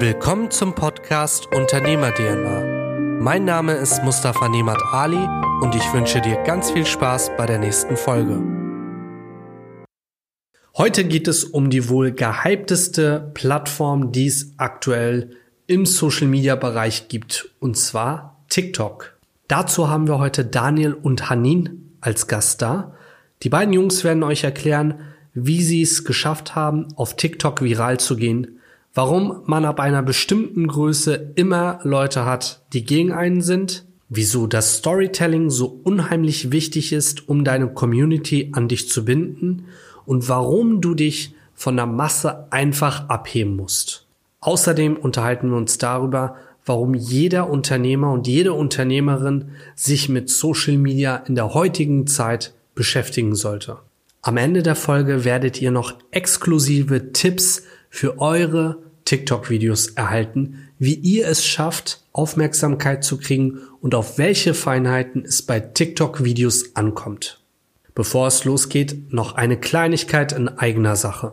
Willkommen zum Podcast Unternehmer DNA. Mein Name ist Mustafa Nemat Ali und ich wünsche dir ganz viel Spaß bei der nächsten Folge. Heute geht es um die wohl gehypteste Plattform, die es aktuell im Social Media Bereich gibt, und zwar TikTok. Dazu haben wir heute Daniel und Hanin als Gast da. Die beiden Jungs werden euch erklären, wie sie es geschafft haben, auf TikTok viral zu gehen, warum man ab einer bestimmten Größe immer Leute hat, die gegen einen sind, wieso das Storytelling so unheimlich wichtig ist, um deine Community an dich zu binden und warum du dich von der Masse einfach abheben musst. Außerdem unterhalten wir uns darüber, warum jeder Unternehmer und jede Unternehmerin sich mit Social Media in der heutigen Zeit beschäftigen sollte. Am Ende der Folge werdet ihr noch exklusive Tipps für eure TikTok-Videos erhalten, wie ihr es schafft, Aufmerksamkeit zu kriegen und auf welche Feinheiten es bei TikTok-Videos ankommt. Bevor es losgeht, noch eine Kleinigkeit in eigener Sache.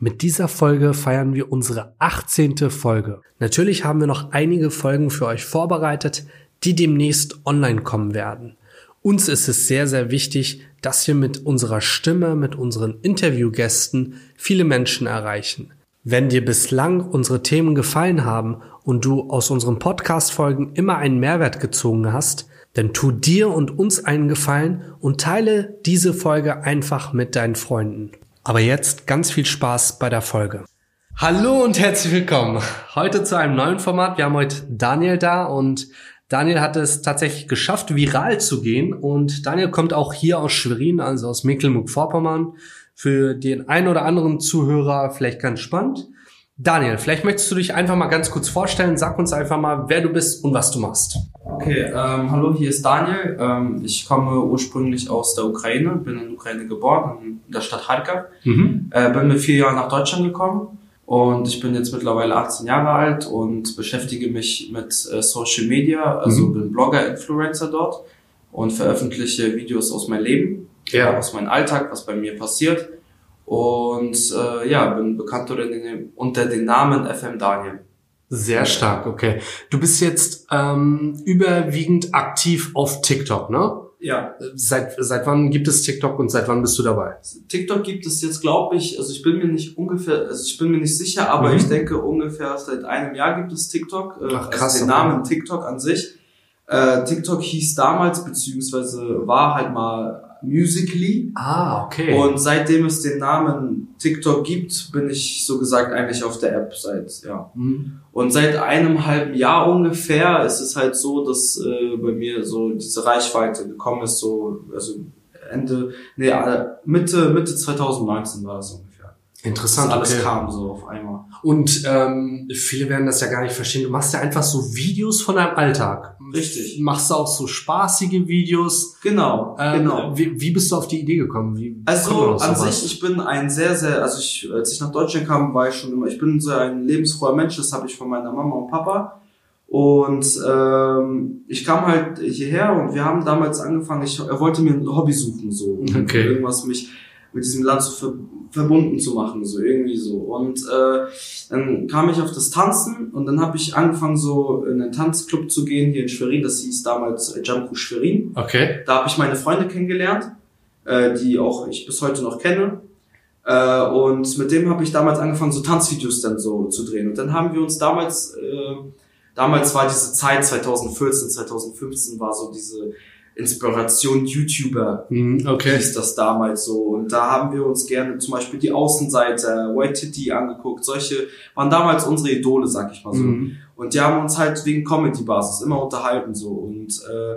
Mit dieser Folge feiern wir unsere 18. Folge. Natürlich haben wir noch einige Folgen für euch vorbereitet, die demnächst online kommen werden. Uns ist es sehr, sehr wichtig, dass wir mit unserer Stimme, mit unseren Interviewgästen viele Menschen erreichen. Wenn dir bislang unsere Themen gefallen haben und du aus unseren Podcast-Folgen immer einen Mehrwert gezogen hast, dann tu dir und uns einen Gefallen und teile diese Folge einfach mit deinen Freunden. Aber jetzt ganz viel Spaß bei der Folge. Hallo und herzlich willkommen. Heute zu einem neuen Format. Wir haben heute Daniel da und Daniel hat es tatsächlich geschafft, viral zu gehen. Und Daniel kommt auch hier aus Schwerin, also aus Mecklenburg-Vorpommern. Für den einen oder anderen Zuhörer vielleicht ganz spannend. Daniel, vielleicht möchtest du dich einfach mal ganz kurz vorstellen. Sag uns einfach mal, wer du bist und was du machst. Okay, ähm, hallo, hier ist Daniel. Ähm, ich komme ursprünglich aus der Ukraine, bin in der Ukraine geboren, in der Stadt Kharkiv. Mhm. Äh, bin mit vier Jahren nach Deutschland gekommen und ich bin jetzt mittlerweile 18 Jahre alt und beschäftige mich mit äh, Social Media, also mhm. bin Blogger, Influencer dort und veröffentliche Videos aus meinem Leben, ja. aus meinem Alltag, was bei mir passiert. Und äh, ja, bin bekannt unter den Namen FM Daniel. Sehr stark, okay. Du bist jetzt ähm, überwiegend aktiv auf TikTok, ne? Ja. Seit, seit wann gibt es TikTok und seit wann bist du dabei? TikTok gibt es jetzt, glaube ich, also ich bin mir nicht ungefähr, also ich bin mir nicht sicher, aber mhm. ich denke ungefähr seit einem Jahr gibt es TikTok. Äh, Ach, krass. Also den Namen TikTok an sich. Äh, TikTok hieß damals, beziehungsweise war halt mal Musically. Ah, okay. Und seitdem es den Namen TikTok gibt, bin ich so gesagt eigentlich auf der App seit, ja. Mhm. Und seit einem halben Jahr ungefähr ist es halt so, dass äh, bei mir so diese Reichweite gekommen ist, so, also Ende, nee, äh, Mitte, Mitte 2019 war es ungefähr. Interessant. Dass alles okay. kam so auf einmal. Und ähm, viele werden das ja gar nicht verstehen. Du machst ja einfach so Videos von deinem Alltag. Richtig. Machst du auch so spaßige Videos? Genau, ähm, genau. Wie, wie bist du auf die Idee gekommen? Wie also an sich, ich bin ein sehr, sehr, also ich, als ich nach Deutschland kam, war ich schon immer, ich bin so ein lebensfroher Mensch, das habe ich von meiner Mama und Papa. Und ähm, ich kam halt hierher und wir haben damals angefangen, ich, er wollte mir ein Hobby suchen, so. Okay. Irgendwas mich mit diesem Land zu ver verbunden zu machen, so irgendwie so. Und äh, dann kam ich auf das Tanzen und dann habe ich angefangen, so in einen Tanzclub zu gehen hier in Schwerin. Das hieß damals äh, Jamku Schwerin. Okay. Da habe ich meine Freunde kennengelernt, äh, die auch ich bis heute noch kenne. Äh, und mit dem habe ich damals angefangen, so Tanzvideos dann so zu drehen. Und dann haben wir uns damals, äh, damals war diese Zeit 2014, 2015 war so diese Inspiration YouTuber mhm, okay. hieß das damals so. Und da haben wir uns gerne zum Beispiel die Außenseiter, White Titty angeguckt. Solche waren damals unsere Idole, sag ich mal so. Mhm. Und die haben uns halt wegen Comedy-Basis immer unterhalten so. Und äh,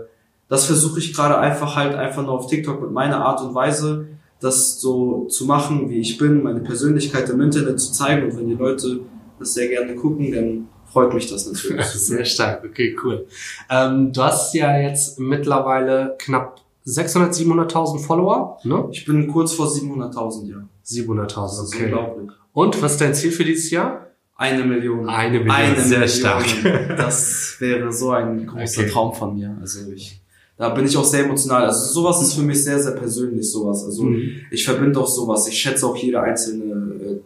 das versuche ich gerade einfach halt einfach nur auf TikTok mit meiner Art und Weise, das so zu machen, wie ich bin, meine Persönlichkeit im Internet zu zeigen. Und wenn die Leute das sehr gerne gucken, dann freut mich das natürlich. Sehr stark, okay, cool. Ähm, du hast ja jetzt mittlerweile knapp 600, 700.000 Follower, ne? Ich bin kurz vor 700.000, ja. 700.000, okay. unglaublich. Und was ist dein Ziel für dieses Jahr? Eine Million. Eine Million, Eine sehr Million. stark. Das wäre so ein großer Okay. Traum von mir. Also ich, da bin ich auch sehr emotional. Also sowas ist für mich sehr, sehr persönlich, sowas. Also Mhm. ich verbinde auch sowas. Ich schätze auch jede einzelne äh,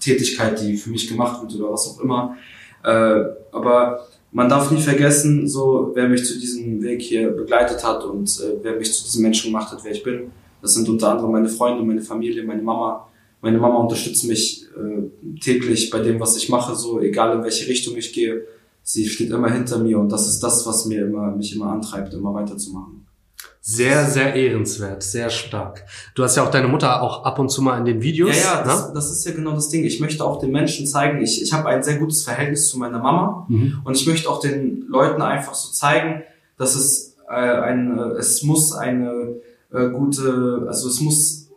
Tätigkeit, die für mich gemacht wird oder was auch immer. Äh, aber man darf nie vergessen, so wer mich zu diesem Weg hier begleitet hat und äh, wer mich zu diesem Menschen gemacht hat, wer ich bin. Das sind unter anderem meine Freunde, meine Familie, meine Mama. Meine Mama unterstützt mich äh, täglich bei dem, was ich mache, so egal in welche Richtung ich gehe. Sie steht immer hinter mir und das ist das, was mir immer, mich immer antreibt, immer weiterzumachen. Sehr, sehr ehrenswert, sehr stark. Du hast ja auch deine Mutter auch ab und zu mal in den Videos. Ja, ja, das, ne? das ist ja genau das Ding. Ich möchte auch den Menschen zeigen, ich, ich habe ein sehr gutes Verhältnis zu meiner Mama mhm. und ich möchte auch den Leuten einfach so zeigen, dass es äh, eine, es muss eine äh, gute, also es muss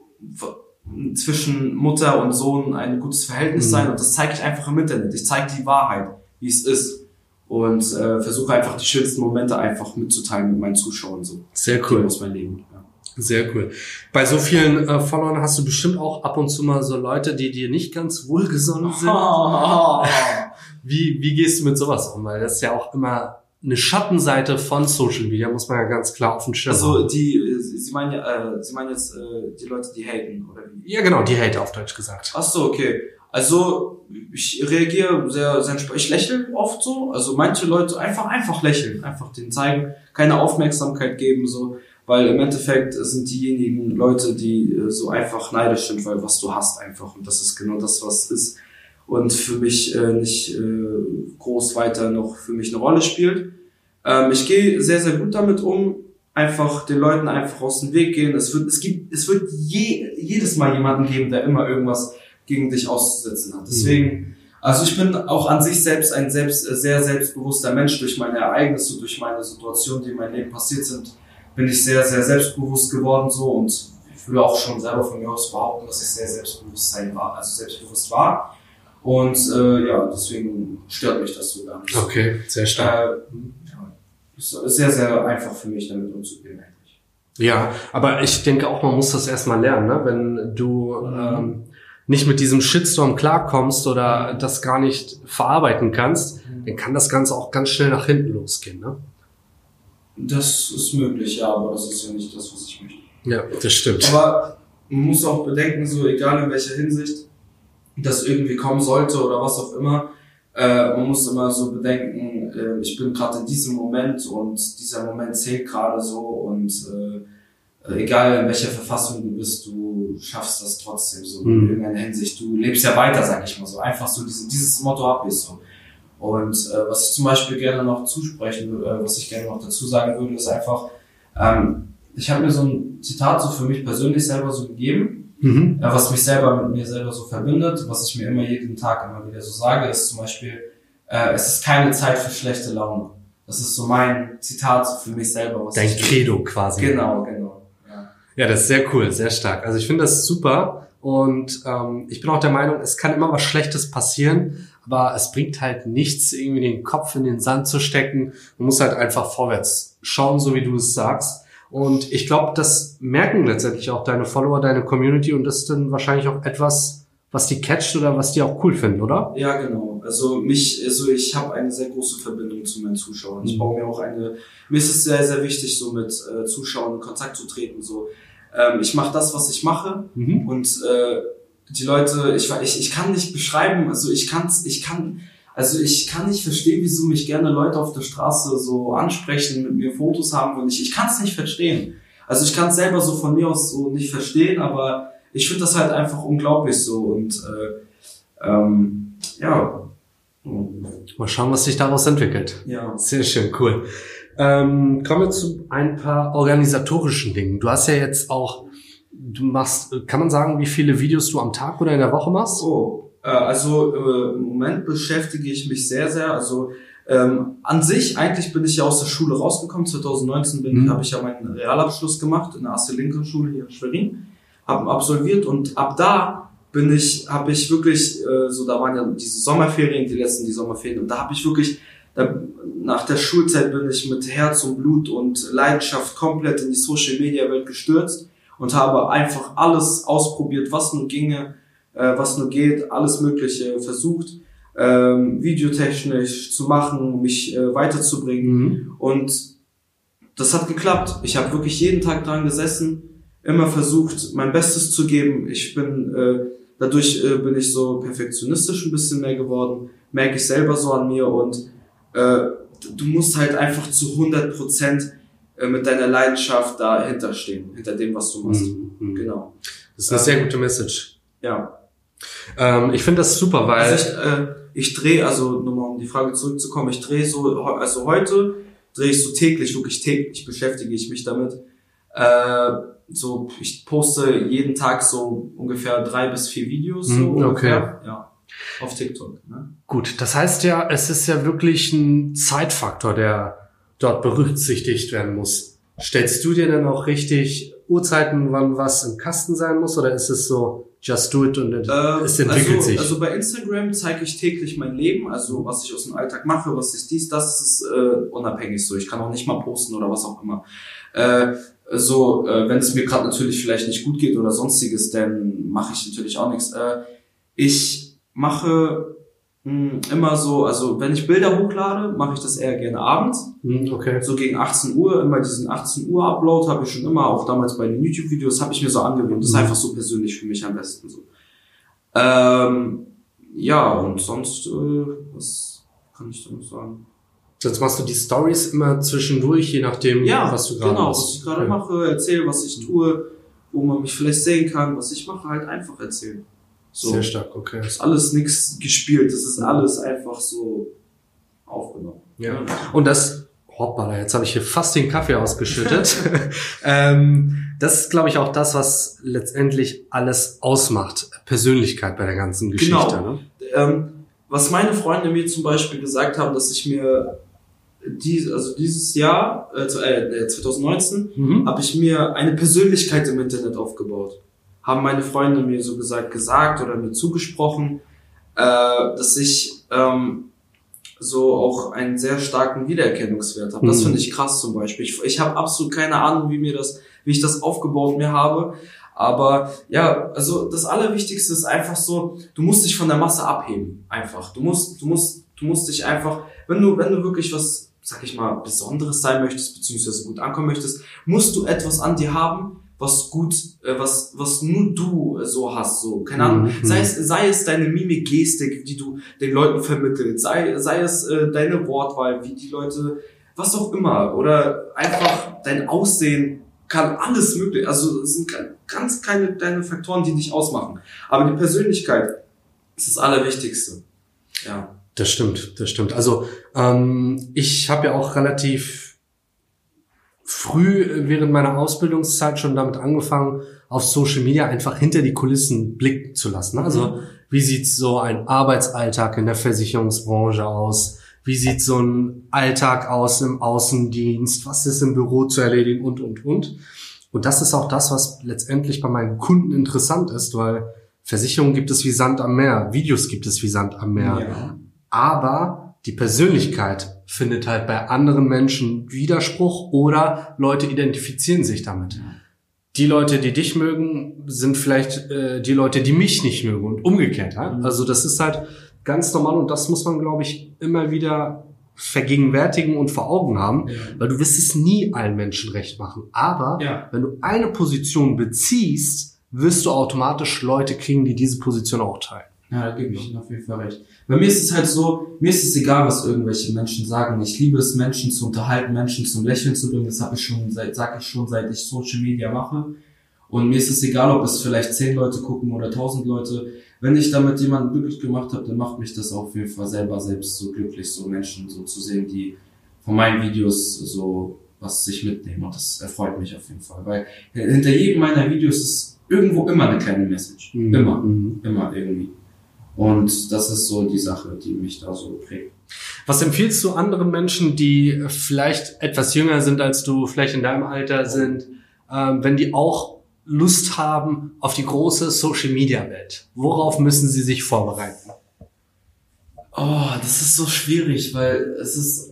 zwischen Mutter und Sohn ein gutes Verhältnis mhm. sein und das zeige ich einfach im Internet. Ich zeige die Wahrheit, wie es ist und äh, versuche einfach die schönsten Momente einfach mitzuteilen mit meinen Zuschauern so. Sehr cool. Aus meinem Leben. Ja. Sehr cool. Bei so vielen äh, Followern hast du bestimmt auch ab und zu mal so Leute, die dir nicht ganz wohlgesonnen sind. wie, wie gehst du mit sowas um? Weil das ist ja auch immer eine Schattenseite von Social Media, muss man ja ganz klar auf den Schirm Also die, äh, Sie meinen äh, Sie meinen jetzt äh, die Leute, die haten, oder wie? Ja, genau, die Hater auf Deutsch gesagt. Ach so, okay. Also ich reagiere sehr, sehr. Ich lächle oft so. Also manche Leute einfach, einfach lächeln, einfach denen zeigen, keine Aufmerksamkeit geben, so. Weil im Endeffekt sind diejenigen Leute, die äh, so einfach neidisch sind, weil was du hast einfach. Und das ist genau das, was ist. Und für mich äh, nicht äh, groß weiter noch für mich eine Rolle spielt. Ähm, ich gehe sehr, sehr gut damit um. Einfach den Leuten einfach aus dem Weg gehen. Es wird, es gibt, es wird je, jedes Mal jemanden geben, der immer irgendwas gegen dich auszusetzen hat. Deswegen, also ich bin auch an sich selbst ein selbst, sehr selbstbewusster Mensch durch meine Ereignisse, durch meine Situation, die in meinem Leben passiert sind, bin ich sehr, sehr selbstbewusst geworden so und ich würde auch schon selber von mir aus behaupten, dass ich sehr selbstbewusst sein war, also selbstbewusst war. Und äh, ja, deswegen stört mich das so gar nicht. Okay, sehr stark. Äh, ja, ist sehr, sehr einfach für mich damit umzugehen eigentlich. Ja, aber ich denke auch, man muss das erstmal lernen, ne? wenn du mhm. ähm, nicht mit diesem Shitstorm klarkommst oder das gar nicht verarbeiten kannst, dann kann das Ganze auch ganz schnell nach hinten losgehen. Ne? Das ist möglich, ja, aber das ist ja nicht das, was ich möchte. Ja, das stimmt. Aber man muss auch bedenken, so egal in welcher Hinsicht das irgendwie kommen sollte oder was auch immer, äh, man muss immer so bedenken, äh, ich bin gerade in diesem Moment und dieser Moment zählt gerade so und äh, egal in welcher Verfassung du bist, du schaffst das trotzdem so mhm. in irgendeiner Hinsicht. Du lebst ja weiter, sag ich mal so. Einfach so dieses, dieses Motto habe ich so. Und äh, was ich zum Beispiel gerne noch zusprechen, äh, was ich gerne noch dazu sagen würde, ist einfach, ähm, ich habe mir so ein Zitat so für mich persönlich selber so gegeben, mhm. äh, was mich selber mit mir selber so verbindet, was ich mir immer jeden Tag immer wieder so sage, ist zum Beispiel, äh, es ist keine Zeit für schlechte Laune. Das ist so mein Zitat für mich selber. Was Dein Credo quasi. Genau, genau. Ja, das ist sehr cool, sehr stark. Also ich finde das super und ähm, ich bin auch der Meinung, es kann immer was Schlechtes passieren, aber es bringt halt nichts, irgendwie den Kopf in den Sand zu stecken. Man muss halt einfach vorwärts schauen, so wie du es sagst. Und ich glaube, das merken letztendlich auch deine Follower, deine Community und das ist dann wahrscheinlich auch etwas, was die catcht oder was die auch cool finden, oder? Ja, genau. Also mich, also ich habe eine sehr große Verbindung zu meinen Zuschauern. Ich mhm. baue mir auch eine, mir ist es sehr, sehr wichtig, so mit äh, Zuschauern in Kontakt zu treten. So, ähm, ich mache das, was ich mache mhm. und äh, die Leute, ich, ich, ich kann nicht beschreiben, also ich kann's, ich kann, also ich kann nicht verstehen, wieso mich gerne Leute auf der Straße so ansprechen, mit mir Fotos haben und ich, ich kann es nicht verstehen. Also ich kann es selber so von mir aus so nicht verstehen, aber ich finde das halt einfach unglaublich so und äh, ähm, ja. Mal schauen, was sich daraus entwickelt. Ja. Sehr schön, cool. Ähm, kommen wir zu ein paar organisatorischen Dingen. Du hast ja jetzt auch, du machst, kann man sagen, wie viele Videos du am Tag oder in der Woche machst? Oh, äh, also äh, im Moment beschäftige ich mich sehr, sehr, also ähm, an sich, eigentlich bin ich ja aus der Schule rausgekommen. 2019 bin, mhm. habe ich ja meinen Realabschluss gemacht in der Asse Lincoln Schule hier in Schwerin, habe absolviert und ab da bin ich, habe ich wirklich, äh, so da waren ja diese Sommerferien, die letzten die Sommerferien und da habe ich wirklich nach der Schulzeit bin ich mit Herz und Blut und Leidenschaft komplett in die Social Media Welt gestürzt und habe einfach alles ausprobiert, was nur ginge, äh, was nur geht, alles Mögliche versucht, ähm, videotechnisch zu machen, mich äh, weiterzubringen. Mhm. Und das hat geklappt. Ich habe wirklich jeden Tag dran gesessen, immer versucht, mein Bestes zu geben. Ich bin äh, dadurch äh, bin ich so perfektionistisch ein bisschen mehr geworden, merke ich selber so an mir und äh, du musst halt einfach zu 100 Prozent äh, mit deiner Leidenschaft dahinter stehen, hinter dem, was du machst. Mhm. Genau. Das ist eine ähm, sehr gute Message. Ja. Ähm, ich finde das super, weil... Also ich, äh, ich drehe, also nur mal um die Frage zurückzukommen, ich drehe so, also heute drehe ich so täglich, wirklich täglich beschäftige ich mich damit. Äh, so, ich poste jeden Tag so ungefähr drei bis vier Videos. So hm, okay. ungefähr, ja. Auf TikTok. Ne? Gut, das heißt ja, es ist ja wirklich ein Zeitfaktor, der dort berücksichtigt werden muss. Stellst du dir denn auch richtig Uhrzeiten, wann was im Kasten sein muss, oder ist es so, just do it und äh, es entwickelt also, sich? Also bei Instagram zeige ich täglich mein Leben, also was ich aus dem Alltag mache, was ich dies, das ist äh, unabhängig so. Ich kann auch nicht mal posten oder was auch immer. Äh, so, äh, wenn es mir gerade natürlich vielleicht nicht gut geht oder sonstiges, dann mache ich natürlich auch nichts. Äh, ich mache hm, immer so, also wenn ich Bilder hochlade, mache ich das eher gerne abends. Hm, okay. So gegen 18 Uhr, immer diesen 18 Uhr Upload habe ich schon immer, auch damals bei den YouTube-Videos, habe ich mir so angewöhnt. Das ist mhm. einfach so persönlich für mich am besten so. Ähm, ja, und sonst, äh, was kann ich da noch sagen? Sonst machst du die Stories immer zwischendurch, je nachdem, ja, was du gerade genau, machst. was ich gerade okay. mache, erzähle, was ich tue, wo man mich vielleicht sehen kann, was ich mache, halt einfach erzählen. So. Sehr stark, okay. Das ist alles nichts gespielt, das ist alles einfach so aufgenommen. Ja. Und das, hoppala, jetzt habe ich hier fast den Kaffee ausgeschüttet. ähm, das ist, glaube ich, auch das, was letztendlich alles ausmacht. Persönlichkeit bei der ganzen Geschichte. Genau. Ne? Ähm, was meine Freunde mir zum Beispiel gesagt haben, dass ich mir dies, also dieses Jahr, äh, 2019, äh, mhm. habe ich mir eine Persönlichkeit im Internet aufgebaut haben meine Freunde mir so gesagt gesagt oder mir zugesprochen, äh, dass ich ähm, so auch einen sehr starken Wiedererkennungswert habe. Das mhm. finde ich krass zum Beispiel. Ich, ich habe absolut keine Ahnung, wie mir das, wie ich das aufgebaut mir habe. Aber ja, also das Allerwichtigste ist einfach so, du musst dich von der Masse abheben. Einfach. Du musst, du musst, du musst dich einfach, wenn du, wenn du wirklich was, sag ich mal, Besonderes sein möchtest, beziehungsweise gut ankommen möchtest, musst du etwas an dir haben, was gut, äh, was, was nur du so hast, so, keine Ahnung. Mhm. Sei es, sei es deine Mimik, Gestik, die du den Leuten vermittelst, sei, sei es äh, deine Wortwahl, wie die Leute, was auch immer, oder einfach dein Aussehen, kann alles möglich, also es sind ganz keine kleine Faktoren, die dich ausmachen. Aber die Persönlichkeit ist das Allerwichtigste. Ja. Das stimmt, das stimmt. Also ähm, ich habe ja auch relativ früh während meiner Ausbildungszeit schon damit angefangen, auf Social Media einfach hinter die Kulissen blicken zu lassen. Also mhm. wie sieht so ein Arbeitsalltag in der Versicherungsbranche aus? Wie sieht so ein Alltag aus im Außendienst? Was ist im Büro zu erledigen und, und, und. Und das ist auch das, was letztendlich bei meinen Kunden interessant ist, weil Versicherungen gibt es wie Sand am Meer, Videos gibt es wie Sand am Meer. Ja. Aber die Persönlichkeit findet halt bei anderen Menschen Widerspruch oder Leute identifizieren sich damit. Die Leute, die dich mögen, sind vielleicht äh, die Leute, die mich nicht mögen und umgekehrt. Ja? Mhm. Also das ist halt ganz normal und das muss man, glaube ich, immer wieder vergegenwärtigen und vor Augen haben, ja. weil du wirst es nie allen Menschen recht machen. Aber ja. wenn du eine Position beziehst, wirst du automatisch Leute kriegen, die diese Position auch teilen. Ja, da gebe ich Ihnen auf jeden Fall recht. Bei mir ist es halt so, mir ist es egal, was irgendwelche Menschen sagen. Ich liebe es, Menschen zu unterhalten, Menschen zum Lächeln zu bringen. Das habe ich schon seit, sag ich schon, seit ich Social Media mache. Und mir ist es egal, ob es vielleicht zehn Leute gucken oder tausend Leute. Wenn ich damit jemanden glücklich gemacht habe, dann macht mich das auf jeden Fall selber selbst so glücklich, so Menschen so zu sehen, die von meinen Videos so was sich mitnehmen. Und das erfreut mich auf jeden Fall. Weil hinter jedem meiner Videos ist irgendwo immer eine kleine Message. Mhm. Immer. Mhm. Immer irgendwie. Und das ist so die Sache, die mich da so prägt. Was empfiehlst du anderen Menschen, die vielleicht etwas jünger sind als du, vielleicht in deinem Alter sind, ähm, wenn die auch Lust haben auf die große Social Media Welt? Worauf müssen sie sich vorbereiten? Oh, das ist so schwierig, weil es ist,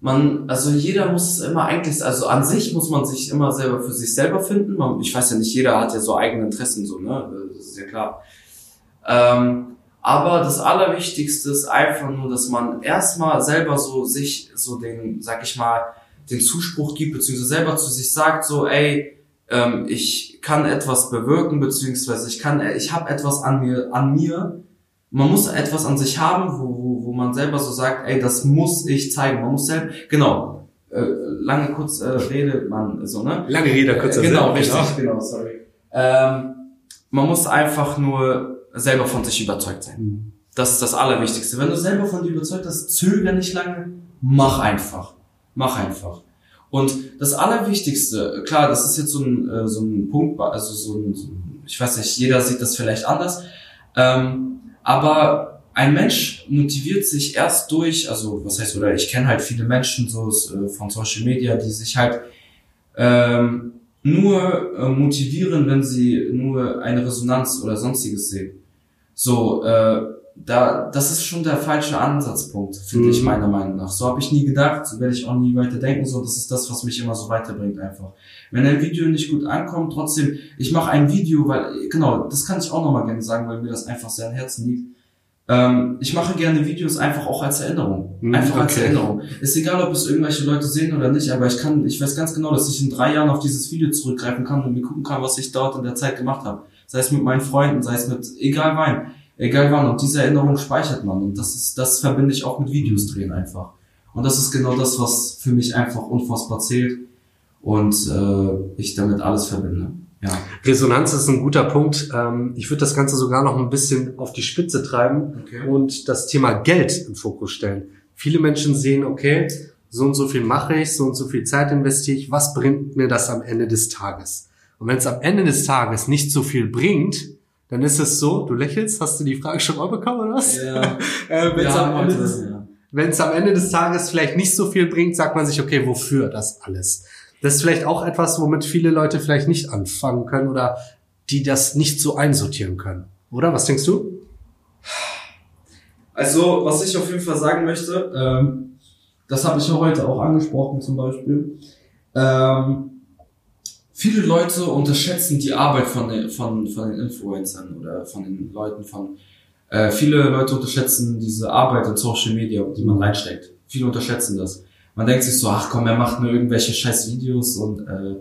man, also jeder muss es immer eigentlich, also an sich muss man sich immer selber für sich selber finden. Man, ich weiß ja nicht, jeder hat ja so eigene Interessen, so, ne? Das ist ja klar. Ähm, aber das Allerwichtigste ist einfach nur, dass man erstmal selber so sich so den, sag ich mal, den Zuspruch gibt, beziehungsweise selber zu sich sagt, so, ey, ähm, ich kann etwas bewirken, beziehungsweise ich kann, ich habe etwas an mir, an mir. Man muss etwas an sich haben, wo, wo, wo man selber so sagt, ey, das muss ich zeigen. Man muss selber, genau, äh, lange kurz äh, Rede, man, so, ne? Lange Rede, kurzer äh, Genau, richtig, genau, genau sorry. Ähm, man muss einfach nur selber von sich überzeugt sein. Mhm. Das ist das Allerwichtigste. Wenn du selber von dir überzeugt bist, zöger nicht lange, mach einfach. Mach einfach. Und das Allerwichtigste, klar, das ist jetzt so ein, äh, so ein Punkt, also so ein, so ein, ich weiß nicht, jeder sieht das vielleicht anders, ähm, aber ein Mensch motiviert sich erst durch, also was heißt, oder ich kenne halt viele Menschen so äh, von Social Media, die sich halt ähm, nur äh, motivieren, wenn sie nur eine Resonanz oder sonstiges sehen. So, äh, da, das ist schon der falsche Ansatzpunkt, finde mhm. ich meiner Meinung nach. So habe ich nie gedacht, so werde ich auch nie weiter denken. So, das ist das, was mich immer so weiterbringt einfach. Wenn ein Video nicht gut ankommt, trotzdem, ich mache ein Video, weil, genau, das kann ich auch nochmal gerne sagen, weil mir das einfach sehr am Herzen liegt. Ähm, ich mache gerne Videos einfach auch als Erinnerung. Mhm, einfach okay. als Erinnerung. Ist egal, ob es irgendwelche Leute sehen oder nicht, aber ich kann, ich weiß ganz genau, dass ich in drei Jahren auf dieses Video zurückgreifen kann und mir gucken kann, was ich dort in der Zeit gemacht habe. Sei es mit meinen Freunden, sei es mit, egal wann egal wann. Und diese Erinnerung speichert man. Und das ist, das verbinde ich auch mit Videos drehen einfach. Und das ist genau das, was für mich einfach unfassbar zählt und äh, ich damit alles verbinde. Ja. Resonanz ist ein guter Punkt. Ähm, ich würde das Ganze sogar noch ein bisschen auf die Spitze treiben okay. und das Thema Geld im Fokus stellen. Viele Menschen sehen, okay, so und so viel mache ich, so und so viel Zeit investiere ich, was bringt mir das am Ende des Tages? Und wenn es am Ende des Tages nicht so viel bringt, dann ist es so, du lächelst, hast du die Frage schon mal bekommen, oder was? Ja. äh, Wenn es ja, am, ja. am, Ende des Tages vielleicht nicht so viel bringt, sagt man sich, okay, wofür das alles? Das ist vielleicht auch etwas, womit viele Leute vielleicht nicht anfangen können oder die das nicht so einsortieren können. Oder? Was denkst du? Also, was ich auf jeden Fall sagen möchte, ähm, das habe ich ja heute auch angesprochen zum Beispiel. Ähm, viele Leute unterschätzen die Arbeit von den, von, von den Influencern oder von den Leuten von, äh, viele Leute unterschätzen diese Arbeit in Social Media, die man reinsteckt. Viele unterschätzen das. Man denkt sich so, ach komm, er macht nur irgendwelche scheiß Videos und äh,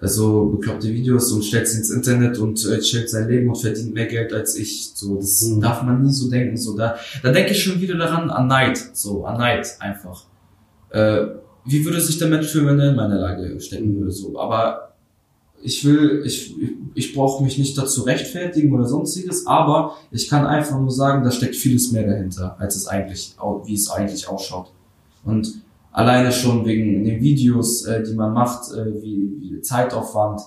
so bekloppte Videos und stellt sie ins Internet und äh, chillt sein Leben und verdient mehr Geld als ich. So, das mhm. darf man nie so denken. So, da, da denke ich schon wieder daran an Neid. So, an Neid einfach. Äh, wie würde sich der Mensch fühlen, wenn er in meiner Lage stecken würde? So, aber ich will, ich, ich brauche mich nicht dazu rechtfertigen oder sonstiges, aber ich kann einfach nur sagen, da steckt vieles mehr dahinter, als es eigentlich, wie es eigentlich ausschaut. Und alleine schon wegen den Videos, äh, die man macht, äh, wie, wie Zeitaufwand,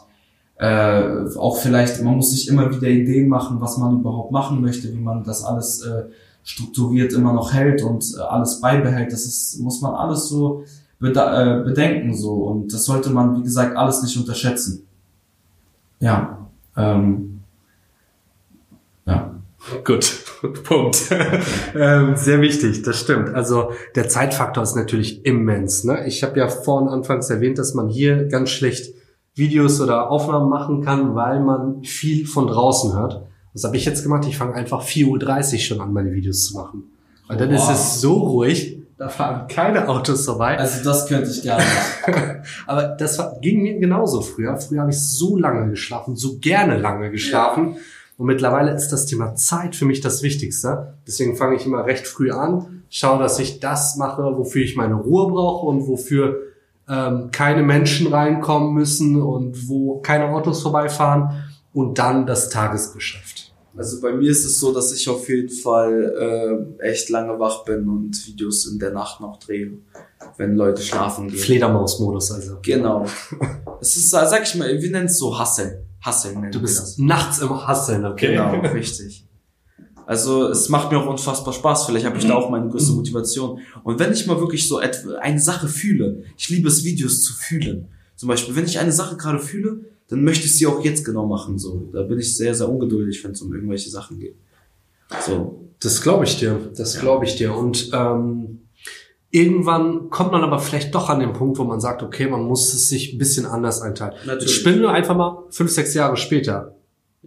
äh, auch vielleicht, man muss sich immer wieder Ideen machen, was man überhaupt machen möchte, wie man das alles äh, strukturiert immer noch hält und äh, alles beibehält. Das ist, muss man alles so äh, bedenken so und das sollte man, wie gesagt, alles nicht unterschätzen. Ja. Ähm, ja. Gut, Punkt. ähm, sehr wichtig, das stimmt. Also der Zeitfaktor ist natürlich immens. Ne? Ich habe ja vorhin anfangs erwähnt, dass man hier ganz schlecht Videos oder Aufnahmen machen kann, weil man viel von draußen hört. Was habe ich jetzt gemacht? Ich fange einfach 4.30 Uhr schon an, meine Videos zu machen. Weil dann wow. ist es so ruhig, da fahren keine Autos vorbei. Also das könnte ich gar nicht. Aber das ging mir genauso früher. Früher habe ich so lange geschlafen, so gerne lange geschlafen. Ja. Und mittlerweile ist das Thema Zeit für mich das Wichtigste. Deswegen fange ich immer recht früh an, schaue, dass ich das mache, wofür ich meine Ruhe brauche und wofür ähm, keine Menschen reinkommen müssen und wo keine Autos vorbeifahren und dann das Tagesgeschäft. Also bei mir ist es so, dass ich auf jeden Fall äh, echt lange wach bin und Videos in der Nacht noch drehe, wenn Leute schlafen gehen. Fledermaus-Modus also. Genau. es ist, sag ich mal, wir nennen es so Hasseln. Hasseln nennen Du bist das. nachts im Hasseln, okay? Genau, richtig. Also es macht mir auch unfassbar Spaß. Vielleicht habe ich da auch meine größte Motivation. Und wenn ich mal wirklich so eine Sache fühle, ich liebe es, Videos zu fühlen. Zum Beispiel, wenn ich eine Sache gerade fühle, dann möchte ich sie auch jetzt genau machen. So, da bin ich sehr, sehr ungeduldig, wenn es um irgendwelche Sachen geht. So. Das glaube ich dir. Das ja. glaube ich dir. Und ähm, irgendwann kommt man aber vielleicht doch an den Punkt, wo man sagt, okay, man muss es sich ein bisschen anders einteilen. Natürlich. Spinnen wir einfach mal fünf, sechs Jahre später.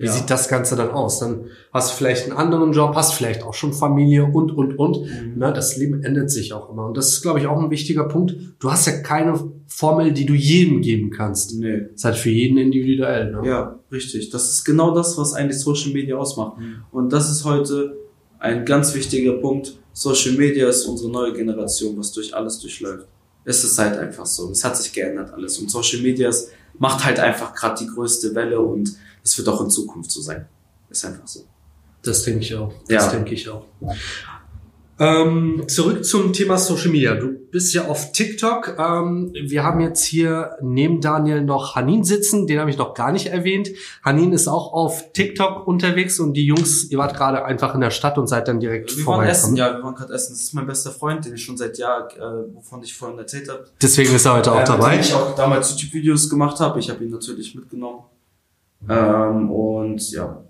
Wie ja. sieht das Ganze dann aus? Dann hast du vielleicht einen anderen Job, hast vielleicht auch schon Familie und, und, und. Mhm. Na, das Leben ändert sich auch immer. Und das ist, glaube ich, auch ein wichtiger Punkt. Du hast ja keine Formel, die du jedem geben kannst. Nee. Das ist halt für jeden individuell. Ne? Ja, richtig. Das ist genau das, was eigentlich Social Media ausmacht. Mhm. Und das ist heute ein ganz wichtiger Punkt. Social Media ist unsere neue Generation, was durch alles durchläuft. Es ist halt einfach so. Es hat sich geändert alles. Und Social Media macht halt einfach gerade die größte Welle und es wird auch in Zukunft so sein. Ist einfach so. Das denke ich auch. Das ja. denke ich auch. Ähm, zurück zum Thema Social Media. Du bist ja auf TikTok. Ähm, wir haben jetzt hier neben Daniel noch Hanin sitzen, den habe ich noch gar nicht erwähnt. Hanin ist auch auf TikTok unterwegs und die Jungs, ihr wart gerade einfach in der Stadt und seid dann direkt Wir waren essen, ja, wir waren gerade essen. Das ist mein bester Freund, den ich schon seit Jahren, äh, wovon ich vorhin erzählt habe. Deswegen ist er heute auch ähm, dabei. ich auch damals YouTube-Videos gemacht habe. Ich habe ihn natürlich mitgenommen. Ähm, und ja,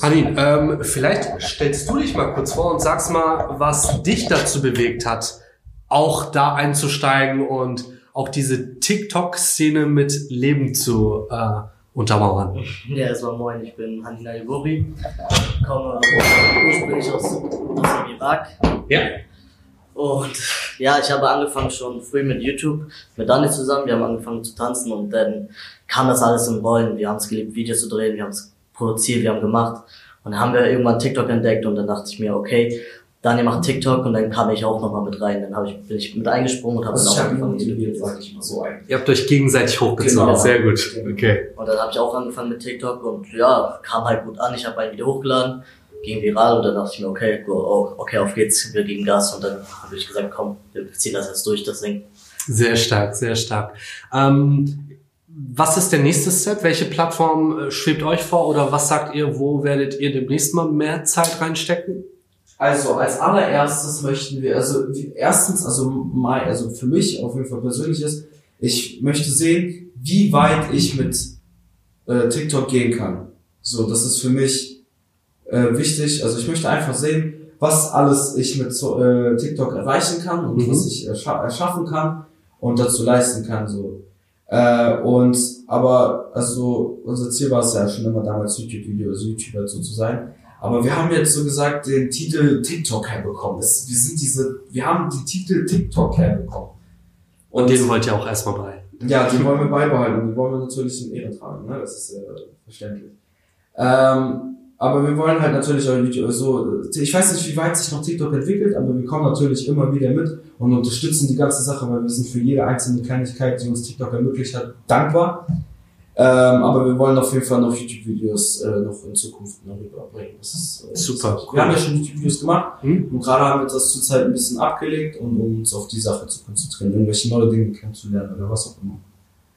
Hanin, ähm, vielleicht stellst du dich mal kurz vor und sagst mal, was dich dazu bewegt hat, auch da einzusteigen und auch diese TikTok-Szene mit Leben zu äh, untermauern. Ja, erstmal moin, ich bin Hanin Ayubori, komme ursprünglich aus, aus dem Irak. Ja. Und ja, ich habe angefangen schon früh mit YouTube, mit Dani zusammen. Wir haben angefangen zu tanzen und dann kam das alles im Rollen. Wir haben es geliebt, Videos zu drehen, wir haben es produziert, wir haben gemacht. Und dann haben wir irgendwann TikTok entdeckt und dann dachte ich mir, okay, Daniel macht TikTok und dann kam ich auch nochmal mit rein. Dann habe ich, bin ich mit eingesprungen und habe also dann auch angefangen spielen, sag ich mal so eigentlich. Ihr habt euch gegenseitig hochgezogen. Genau. Sehr gut. Okay. Und dann habe ich auch angefangen mit TikTok und ja, kam halt gut an. Ich habe ein Video hochgeladen, ging viral und dann dachte ich mir, okay, oh, okay, auf geht's, wir geben Gas und dann habe ich gesagt, komm, wir ziehen das jetzt durch, das Ding. Sehr stark, sehr stark. Ähm, was ist der nächste Step? Welche Plattform äh, schwebt euch vor oder was sagt ihr, wo werdet ihr demnächst mal mehr Zeit reinstecken? Also als allererstes möchten wir, also erstens, also mal, also für mich auf jeden Fall persönlich ist, ich möchte sehen, wie weit ich mit äh, TikTok gehen kann. So, das ist für mich äh, wichtig. Also ich möchte einfach sehen, was alles ich mit äh, TikTok erreichen kann und mhm. was ich erscha erschaffen kann und dazu leisten kann. So äh, und aber also unser Ziel war es ja schon immer damals YouTube-Video, also YouTuber zu sein. Aber wir haben jetzt so gesagt den Titel TikTok herbekommen. Es, wir sind diese, wir haben die Titel TikTok herbekommen. Und, und den wollt ihr auch erstmal bei. Ja, den wollen wir beibehalten. Den wollen wir natürlich in Ehre tragen. Ne? Das ist äh, verständlich. Ähm, aber wir wollen halt natürlich auch Video, so, ich weiß nicht, wie weit sich noch TikTok entwickelt, aber wir kommen natürlich immer wieder mit und unterstützen die ganze Sache, weil wir sind für jede einzelne Kleinigkeit, die uns TikTok ermöglicht hat, dankbar. Ähm, aber wir wollen auf jeden Fall noch YouTube-Videos äh, noch in Zukunft noch rüberbringen. Das ist äh, super. Das, wir haben ja schon YouTube-Videos gemacht hm? und gerade haben wir das zurzeit ein bisschen abgelegt, um, um uns auf die Sache zu konzentrieren, irgendwelche neue Dinge kennenzulernen oder was auch immer.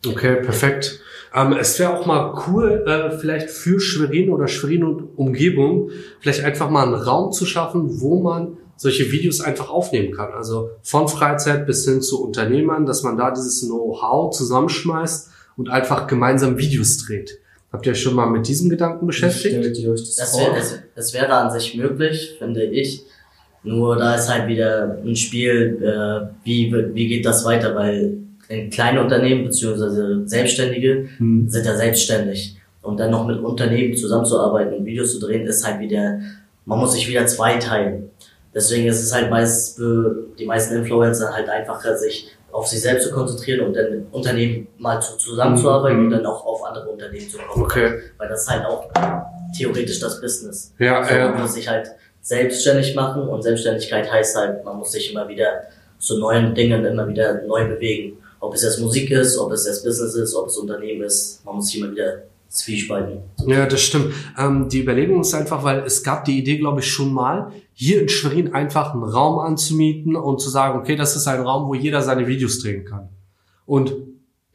Okay, perfekt. Ähm, es wäre auch mal cool, äh, vielleicht für Schwerin oder Schwerin und Umgebung, vielleicht einfach mal einen Raum zu schaffen, wo man solche Videos einfach aufnehmen kann. Also von Freizeit bis hin zu Unternehmern, dass man da dieses Know-how zusammenschmeißt und einfach gemeinsam Videos dreht. Habt ihr euch schon mal mit diesem Gedanken beschäftigt? Das, das, wär, das, das wäre an sich möglich, finde ich. Nur da ist halt wieder ein Spiel, äh, wie, wie geht das weiter, weil kleine Unternehmen beziehungsweise Selbstständige hm. sind ja selbstständig. Und dann noch mit Unternehmen zusammenzuarbeiten und Videos zu drehen, ist halt wieder, man muss sich wieder zweiteilen. Deswegen ist es halt meist für die meisten Influencer halt einfacher, sich auf sich selbst zu konzentrieren und dann Unternehmen mal zu, zusammenzuarbeiten mhm. und dann auch auf andere Unternehmen zu kommen. Okay. Weil das ist halt auch theoretisch das Business. Ja, so, ja. Man muss sich halt selbstständig machen und Selbstständigkeit heißt halt, man muss sich immer wieder zu neuen Dingen immer wieder neu bewegen. Ob es jetzt Musik ist, ob es jetzt Business ist, ob es Unternehmen ist, man muss sich immer wieder zwiespalten. Ja, das stimmt. Ähm, die Überlegung ist einfach, weil es gab die Idee, glaube ich, schon mal, hier in Schwerin einfach einen Raum anzumieten und zu sagen, okay, das ist ein Raum, wo jeder seine Videos drehen kann. Und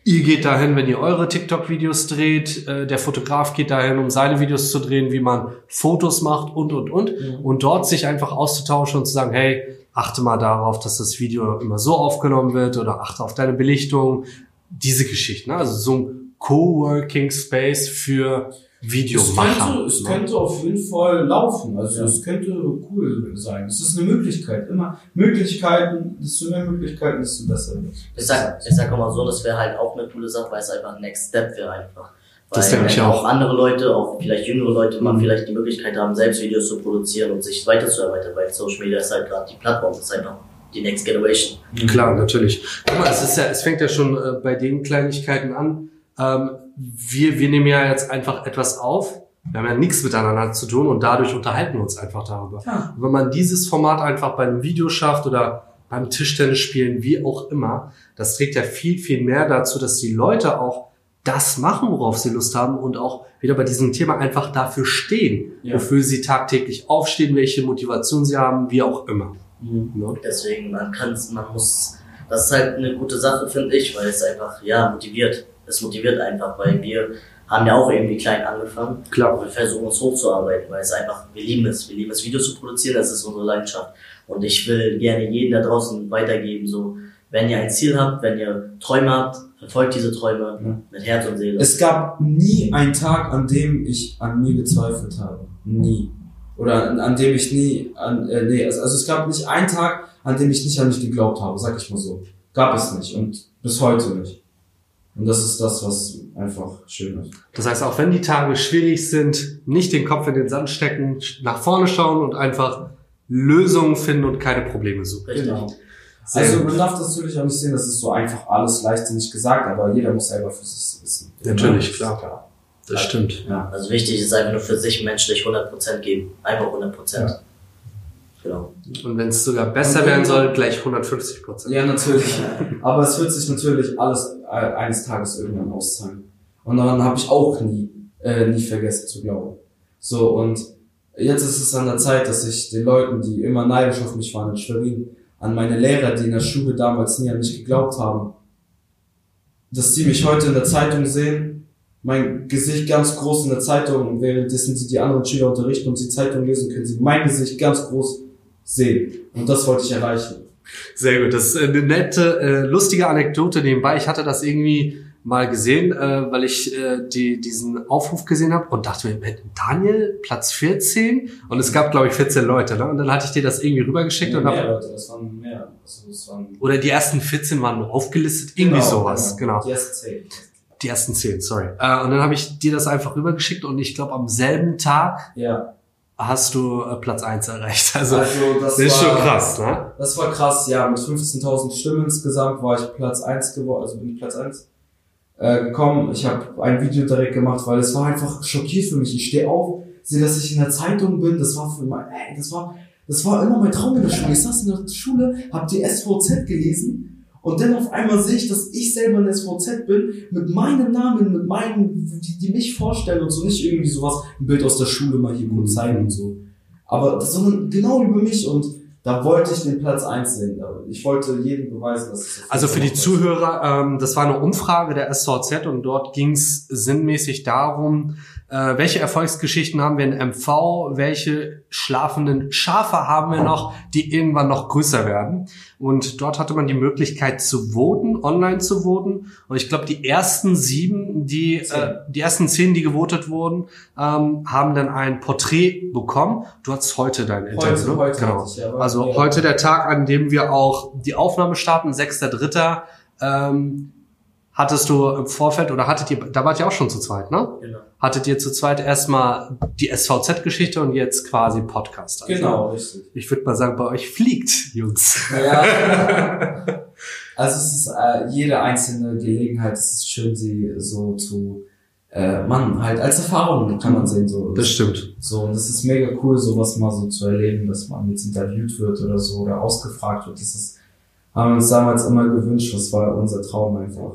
ihr geht dahin, wenn ihr eure TikTok-Videos dreht, äh, der Fotograf geht dahin, um seine Videos zu drehen, wie man Fotos macht und, und, und. Mhm. Und dort sich einfach auszutauschen und zu sagen, hey, achte mal darauf, dass das Video immer so aufgenommen wird oder achte auf deine Belichtung. Diese Geschichten, ne? also so ein Coworking Space für Videomacher. Es könnte, es könnte auf jeden Fall laufen. Also es könnte cool sein. Es ist eine Möglichkeit. Immer Möglichkeiten, desto mehr Möglichkeiten, desto besser. Ich sag, ich sag mal so, das wäre halt auch eine coole Sache, weil es einfach ein Next Step wäre einfach. Weil Das denke ich wenn auch. andere Leute, auch vielleicht jüngere Leute, mal Mhm. vielleicht die Möglichkeit haben, selbst Videos zu produzieren und sich weiterzuarbeiten, weil Social Media ist halt gerade die Plattform, ist einfach die Next Generation. Klar, natürlich. Guck mal, es ist ja, es fängt ja schon äh, bei den Kleinigkeiten an. Ähm, wir, wir nehmen ja jetzt einfach etwas auf. Wir haben ja nichts miteinander zu tun und dadurch unterhalten wir uns einfach darüber. Ja. Und wenn man dieses Format einfach bei einem Video schafft oder beim Tischtennis spielen, wie auch immer, das trägt ja viel, viel mehr dazu, dass die Leute auch das machen, worauf sie Lust haben und auch wieder bei diesem Thema einfach dafür stehen, Ja. wofür sie tagtäglich aufstehen, welche Motivation sie haben, wie auch immer. Ne? Deswegen, man kann man muss, das ist halt eine gute Sache, finde ich, weil es einfach, ja, motiviert. Es motiviert einfach, weil wir haben ja auch irgendwie klein angefangen. Klar. Und wir versuchen uns hochzuarbeiten, weil es einfach, wir lieben es. Wir lieben es, Videos zu produzieren, das ist unsere Leidenschaft. Und ich will gerne jeden da draußen weitergeben, so, wenn ihr ein Ziel habt, wenn ihr Träume habt, verfolgt diese Träume Ja. mit Herz und Seele. Es gab nie einen Tag, an dem ich an mir gezweifelt habe. Nie. Oder an, an dem ich nie, an, äh, nee, also, also es gab nicht einen Tag, an dem ich nicht an mich geglaubt habe, sag ich mal so. Gab es nicht und bis heute nicht. Und das ist das, was einfach schön ist. Das heißt, auch wenn die Tage schwierig sind, nicht den Kopf in den Sand stecken, nach vorne schauen und einfach Lösungen finden und keine Probleme suchen. Richtig. Sehr also gut. man darf das natürlich auch nicht sehen, das ist so einfach alles leichtsinnig gesagt, aber jeder muss selber für sich wissen. Natürlich, Ja, klar. Das stimmt. Ja. Also wichtig ist einfach nur für sich menschlich 100% geben. Einfach 100%. Ja. Genau. Und wenn es sogar besser werden soll, gleich 150 Prozent. Ja, natürlich. Aber es wird sich natürlich alles äh, eines Tages irgendwann auszahlen. Und daran habe ich auch nie, äh, nie vergessen zu glauben. So, und jetzt ist es an der Zeit, dass ich den Leuten, die immer neidisch auf mich waren in Schwerin, an meine Lehrer, die in der Schule damals nie an mich geglaubt haben, dass die mich heute in der Zeitung sehen, mein Gesicht ganz groß in der Zeitung, währenddessen sie die anderen Schüler unterrichten und sie Zeitung lesen, können sie mein Gesicht ganz groß sehen. Und das wollte ich erreichen. Sehr gut. Das ist eine nette, äh, lustige Anekdote nebenbei. Ich hatte das irgendwie mal gesehen, äh, weil ich äh, die, diesen Aufruf gesehen habe und dachte mir, Daniel, Platz 14? Und es gab, glaube ich, 14 Leute. Ne? Und dann hatte ich dir das irgendwie rübergeschickt Nee, und mehr hab, Leute, das waren mehr. Also, das waren oder die ersten 14 waren aufgelistet, irgendwie sowas. Genau. Die ersten zehn. Die ersten 10, sorry. Äh, und dann habe ich dir das einfach rübergeschickt und ich glaube, am selben Tag Ja. hast du äh, Platz 1 erreicht. Also, Also, das, das ist war, schon krass, ne? Das war krass, ja. Mit 15.000 Stimmen insgesamt war ich Platz 1 geworden, also bin ich Platz 1 äh, gekommen. Ich habe ein Video direkt gemacht, weil es war einfach schockiert für mich. Ich stehe auf, sehe, dass ich in der Zeitung bin. Das war für mein, ey, das war, das war immer mein Traum in der Schule. Ich saß in der Schule, habe die SVZ gelesen und dann auf einmal sehe ich, dass ich selber ein SVZ bin, mit meinem Namen, mit meinen, die, die mich vorstellen und so, nicht irgendwie sowas, ein Bild aus der Schule mal hier kurz zeigen und so. Aber sondern genau über mich und da wollte ich den Platz eins sehen. Ich wollte jedem beweisen, dass es Also für die Zuhörer, ähm, das war eine Umfrage der SVZ und dort ging es sinnmäßig darum, äh, welche Erfolgsgeschichten haben wir in MV, welche schlafenden Schafe haben wir noch, die irgendwann noch größer werden. Und dort hatte man die Möglichkeit zu voten, online zu voten. Und ich glaube, die ersten sieben, die äh, die ersten zehn, die gewotet wurden, ähm, haben dann ein Porträt bekommen. Du hast heute dein Interview, Heute, ne? heute genau. aber- Also ja. heute der Tag, an dem wir auch die Aufnahme starten, 6.3. Ähm, hattest du im Vorfeld oder hattet ihr, da wart ihr auch schon zu zweit, ne? Genau. Hattet ihr zu zweit erstmal die SVZ-Geschichte und jetzt quasi Podcast. Also Genau, richtig. Ich würde mal sagen, bei euch fliegt, Jungs. Ja. also es ist äh, jede einzelne Gelegenheit, es ist schön, sie so zu, äh, Mann, halt als Erfahrung kann man sehen, so. Das stimmt. So, und es ist mega cool, sowas mal so zu erleben, dass man jetzt interviewt wird oder so oder ausgefragt wird. Das ist, haben wir uns damals immer gewünscht, das war unser Traum einfach.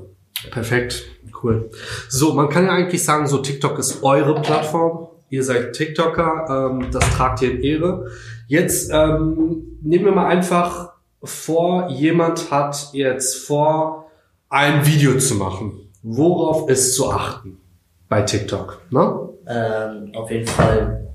Perfekt, cool. So, man kann ja eigentlich sagen, so TikTok ist eure Plattform. Ihr seid TikToker, ähm, das tragt ihr in Ehre. Jetzt ähm, nehmen wir mal einfach vor, jemand hat jetzt vor, ein Video zu machen. Worauf ist zu achten bei TikTok? Ne? Ähm, auf jeden Fall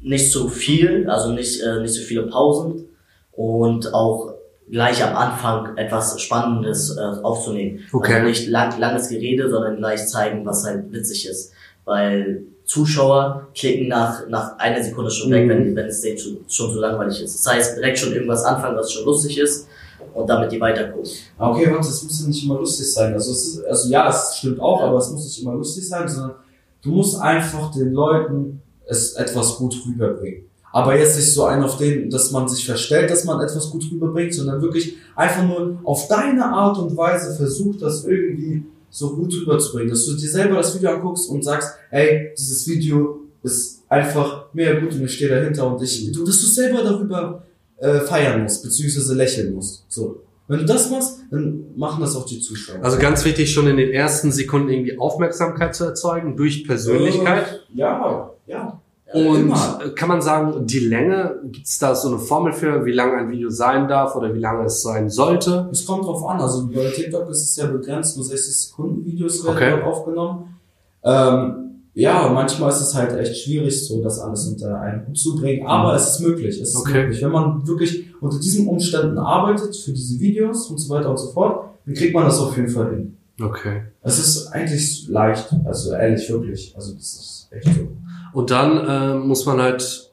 nicht zu viel, also nicht, äh, nicht so viele Pausen und auch gleich am Anfang etwas Spannendes äh, aufzunehmen. Okay. Also nicht lang, langes Gerede, sondern gleich zeigen, was halt witzig ist. Weil Zuschauer klicken nach, nach einer Sekunde schon weg, Mhm. wenn, wenn es denen schon, schon so langweilig ist. Das heißt, direkt schon irgendwas anfangen, was schon lustig ist. und damit die weitergucken. Okay, warte, es muss ja nicht immer lustig sein. Also, es ist, also ja, das stimmt auch, aber es muss nicht immer lustig sein, sondern du musst einfach den Leuten es etwas gut rüberbringen. Aber jetzt nicht so ein auf den, dass man sich verstellt, dass man etwas gut rüberbringt, sondern wirklich einfach nur auf deine Art und Weise versucht, das irgendwie so gut rüberzubringen, dass du dir selber das Video anguckst und sagst, ey, dieses Video ist einfach mehr gut und ich stehe dahinter und ich, du, dass du selber darüber äh, feiern musst, beziehungsweise lächeln musst. So. Wenn du das machst, dann machen das auch die Zuschauer. Also ganz wichtig, schon in den ersten Sekunden irgendwie Aufmerksamkeit zu erzeugen durch Persönlichkeit. Äh, ja, ja. Und immer. kann man sagen, die Länge, gibt es da so eine Formel für, wie lang ein Video sein darf oder wie lange es sein sollte? Es kommt drauf an. Also bei TikTok ist es ja begrenzt, nur 60 Sekunden Videos werden Okay. dort aufgenommen. Ähm, ja, manchmal ist es halt echt schwierig, so das alles unter einen Hut zu bringen, aber es ist möglich. Es ist Okay. möglich. Wenn man wirklich unter diesen Umständen arbeitet für diese Videos und so weiter und so fort, dann kriegt man das auf jeden Fall hin. Okay. Es ist eigentlich leicht, also ehrlich, wirklich. Also das ist echt so. Und dann äh, muss man halt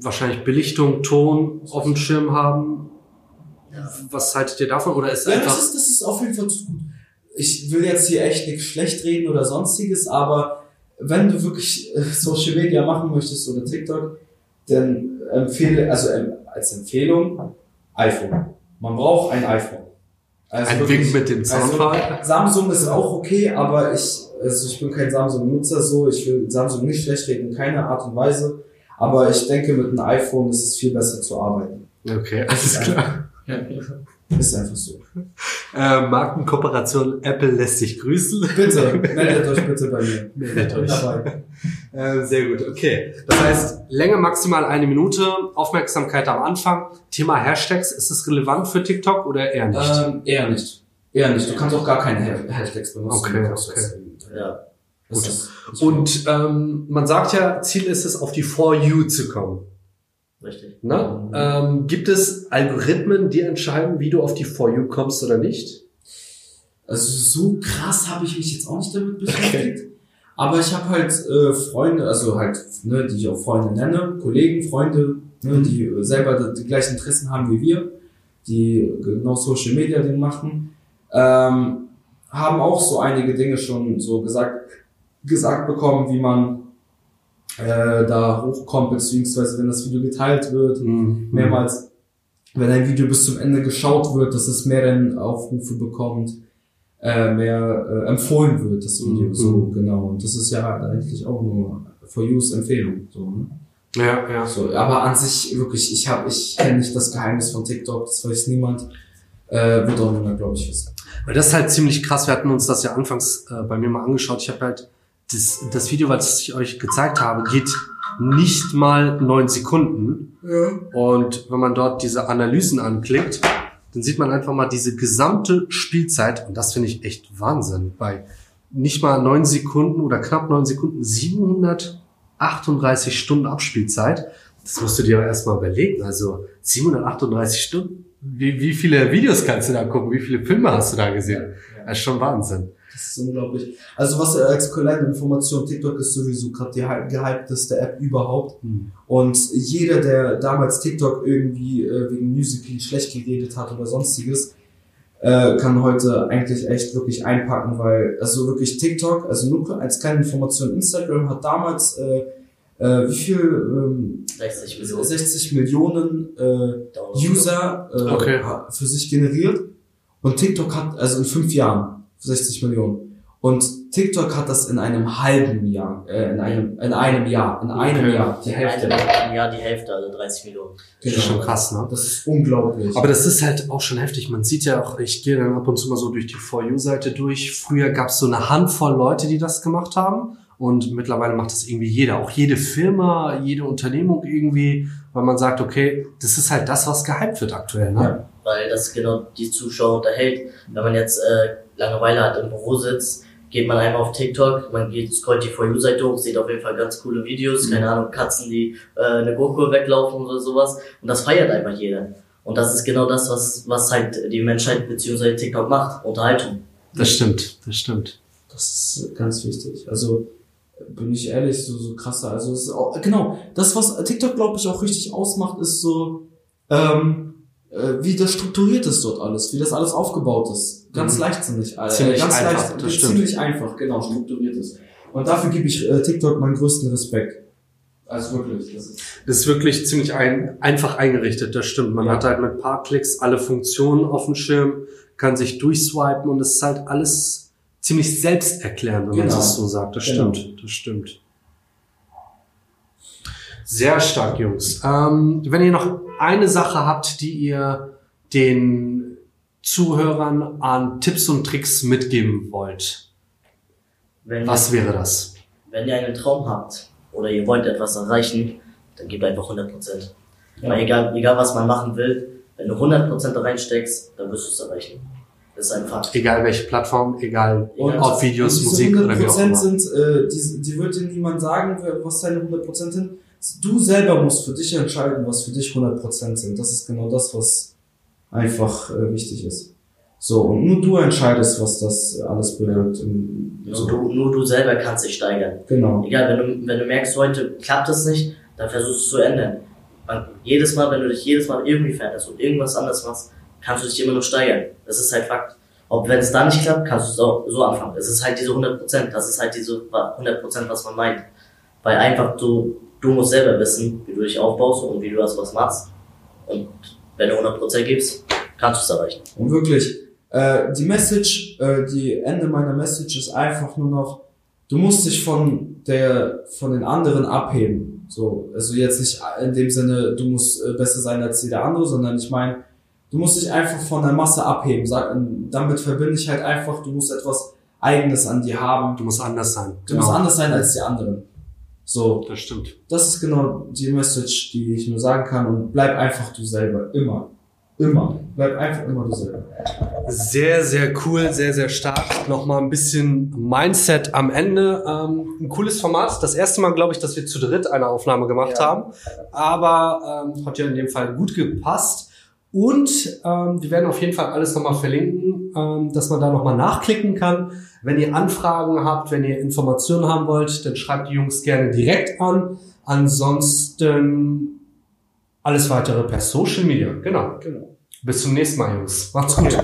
wahrscheinlich Belichtung, Ton auf dem Schirm haben. Was haltet ihr davon? Oder ist Ja, einfach. das ist, das ist auf jeden Fall zu gut. Ich will jetzt hier echt nichts schlecht reden oder sonstiges, aber wenn du wirklich äh, Social Media machen möchtest oder TikTok, dann empfehle, also ähm, als Empfehlung, iPhone. Man braucht ein iPhone. Also ein wirklich- Wink mit dem Zaunpfahl. Also, Samsung ist auch okay, aber ich, also ich bin kein Samsung-Nutzer so, ich will Samsung nicht schlecht reden, in keiner Art und Weise. Aber ich denke, mit einem iPhone ist es viel besser zu arbeiten. Okay, alles klar. Ist einfach so. Äh, Markenkooperation Apple lässt sich grüßen. Bitte, meldet euch bitte bei mir. Meldet euch. dabei. Äh, sehr gut, okay. Das heißt, Länge maximal eine Minute, Aufmerksamkeit am Anfang. Thema Hashtags, ist das relevant für TikTok oder eher nicht? Ähm, eher nicht. Eher nicht. Du kannst auch gar keine Ha- Hashtags benutzen. Okay, okay. Ja. das Gut. ist- das Und ähm, man sagt ja, Ziel ist es, auf die For You zu kommen. Richtig. Ne? Mhm. Ähm, gibt es Algorithmen, die entscheiden, wie du auf die For You kommst oder nicht? Also so krass habe ich mich jetzt auch nicht damit beschäftigt. Aber ich habe halt äh, Freunde, also halt, ne, die ich auch Freunde nenne, Kollegen, Freunde, ne, die äh, selber die, die gleichen Interessen haben wie wir, die genau Social Media Ding machen, ähm, haben auch so einige Dinge schon so gesagt, gesagt bekommen, wie man äh, da hochkommt, beziehungsweise wenn das Video geteilt wird, Mhm. mehrmals, wenn ein Video bis zum Ende geschaut wird, dass es mehreren Aufrufe bekommt, äh, mehr äh, empfohlen wird, das Video, Mhm. so genau. Und das ist ja eigentlich auch nur For You's Empfehlung. So, ne? Ja, ja. so, aber an sich wirklich, ich habe, ich kenne nicht das Geheimnis von TikTok, das weiß niemand. Äh, wird auch niemand, glaube ich, wissen. Weil das ist halt ziemlich krass. Wir hatten uns das ja anfangs äh, bei mir mal angeschaut. Ich habe halt das, das Video, was ich euch gezeigt habe, geht nicht mal neun Sekunden. Und wenn man dort diese Analysen anklickt, dann sieht man einfach mal diese gesamte Spielzeit. Und das finde ich echt Wahnsinn. Bei nicht mal neun Sekunden oder knapp neun Sekunden, 738 Stunden Abspielzeit. Das musst du dir erstmal überlegen. Also 738 Stunden. Wie, wie viele Videos kannst du da gucken? Wie viele Filme hast du da gesehen? Das ist schon Wahnsinn. Das ist unglaublich. Also was als kleine Information, TikTok ist sowieso gerade die hy- gehypteste App überhaupt. Hm. Und jeder, der damals TikTok irgendwie äh, wegen Musical.ly schlecht geredet hat oder sonstiges, äh, kann heute eigentlich echt wirklich einpacken, weil also wirklich TikTok, also nur als kleine Information, Instagram hat damals äh, äh, wie viel ähm, 60 Millionen 60 Millionen äh. User äh, Okay. für sich generiert und TikTok hat also in fünf Jahren 60 Millionen und TikTok hat das in einem halben Jahr, äh, in einem in einem Jahr, in einem Okay. Jahr die Hälfte. Im Jahr die Hälfte, also 30 Millionen. Das ist schon krass, ne? Das ist unglaublich. Aber das ist halt auch schon heftig. Man sieht ja auch, ich gehe dann ab und zu mal so durch die For You-Seite durch. Früher gab es so eine Handvoll Leute, die das gemacht haben. Und mittlerweile macht das irgendwie jeder. Auch jede Firma, jede Unternehmung irgendwie, weil man sagt, okay, das ist halt das, was gehypt wird aktuell. Ne? Ja. Weil das genau die Zuschauer unterhält. Wenn man jetzt äh, Langeweile hat, im Büro sitzt, geht man einfach auf TikTok, man geht, scrollt die For You-Seite hoch, sieht auf jeden Fall ganz coole Videos, Mhm. keine Ahnung, Katzen, die äh, eine Gurke weglaufen oder sowas. Und das feiert einfach jeder. Und das ist genau das, was, was halt die Menschheit beziehungsweise TikTok macht, Unterhaltung. Das stimmt, das stimmt. Das ist ganz wichtig. Also bin ich ehrlich, so, so krasser. Also es ist auch, genau, das, was TikTok, glaube ich, auch richtig ausmacht, ist so, ähm, äh, wie das strukturiert ist dort alles, wie das alles aufgebaut ist. Ganz mhm. leichtsinnig. Äh, ziemlich ganz einfach, leicht, das stimmt. Ziemlich einfach, genau, strukturiert ist. Und dafür gebe ich äh, TikTok meinen größten Respekt. Also wirklich. Das ist, das ist wirklich ziemlich ein, einfach eingerichtet, das stimmt. Man ja. hat halt mit ein paar Klicks alle Funktionen auf dem Schirm, kann sich durchswipen und es ist halt alles ziemlich selbsterklärend, wenn genau. man es so sagt. Das genau. stimmt, das stimmt. Sehr stark, Jungs. Ähm, wenn ihr noch eine Sache habt, die ihr den Zuhörern an Tipps und Tricks mitgeben wollt, wenn was wäre das? Wenn ihr einen Traum habt oder ihr wollt etwas erreichen, dann gebt einfach 100 Prozent. Ja. Weil egal, egal was man machen will, wenn du 100 Prozent da reinsteckst, dann wirst du es erreichen. Das ist ein Fakt. Egal welche Plattform, egal, egal ob Videos, Musik oder wie auch immer. sind, äh, die, die wird dir niemand sagen, was deine 100 Prozent sind du selber musst für dich entscheiden, was für dich 100% sind. Das ist genau das, was einfach äh, wichtig ist. So, und nur du entscheidest, was das alles bewirkt. So. Du, nur du selber kannst dich steigern. Genau. Egal, wenn du, wenn du merkst, heute klappt es nicht, dann versuchst du es zu ändern. Und jedes Mal, wenn du dich jedes Mal irgendwie veränderst und irgendwas anderes machst, kannst du dich immer nur steigern. Das ist halt Fakt. Ob wenn es dann nicht klappt, kannst du es auch so anfangen. Es ist halt diese 100%, das ist halt diese 100%, was man meint. Weil einfach du du musst selber wissen, wie du dich aufbaust und wie du das was machst. Und wenn du 100% gibst, kannst du es erreichen. Und wirklich, äh, die Message, äh, die Ende meiner Message ist einfach nur noch, du musst dich von der, von den anderen abheben. So, also jetzt nicht in dem Sinne, du musst äh, besser sein als jeder andere, sondern ich meine, du musst dich einfach von der Masse abheben. Sag, damit verbinde ich halt einfach, du musst etwas Eigenes an dir haben. Du musst anders sein. Du genau. musst anders sein als die anderen. So. Das stimmt. Das ist genau die Message, die ich nur sagen kann und bleib einfach du selber. Immer. Immer. Bleib einfach immer du selber. Sehr, sehr cool, sehr, sehr stark. Nochmal ein bisschen Mindset am Ende. Ähm, ein cooles Format. Das erste Mal, glaube ich, dass wir zu dritt eine Aufnahme gemacht ja. haben. Aber ähm, hat ja in dem Fall gut gepasst. Und ähm, wir werden auf jeden Fall alles nochmal verlinken, ähm, dass man da nochmal nachklicken kann. Wenn ihr Anfragen habt, wenn ihr Informationen haben wollt, dann schreibt die Jungs gerne direkt an. Ansonsten alles weitere per Social Media. Genau. genau. Bis zum nächsten Mal, Jungs. Macht's gut.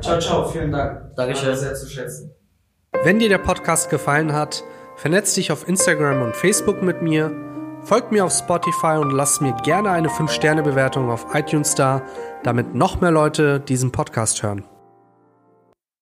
Ciao, ciao. Vielen Dank. Dankeschön. Sehr zu schätzen. Wenn dir der Podcast gefallen hat, vernetz dich auf Instagram und Facebook mit mir Folgt mir auf Spotify und lasst mir gerne eine 5-Sterne-Bewertung auf iTunes da, damit noch mehr Leute diesen Podcast hören.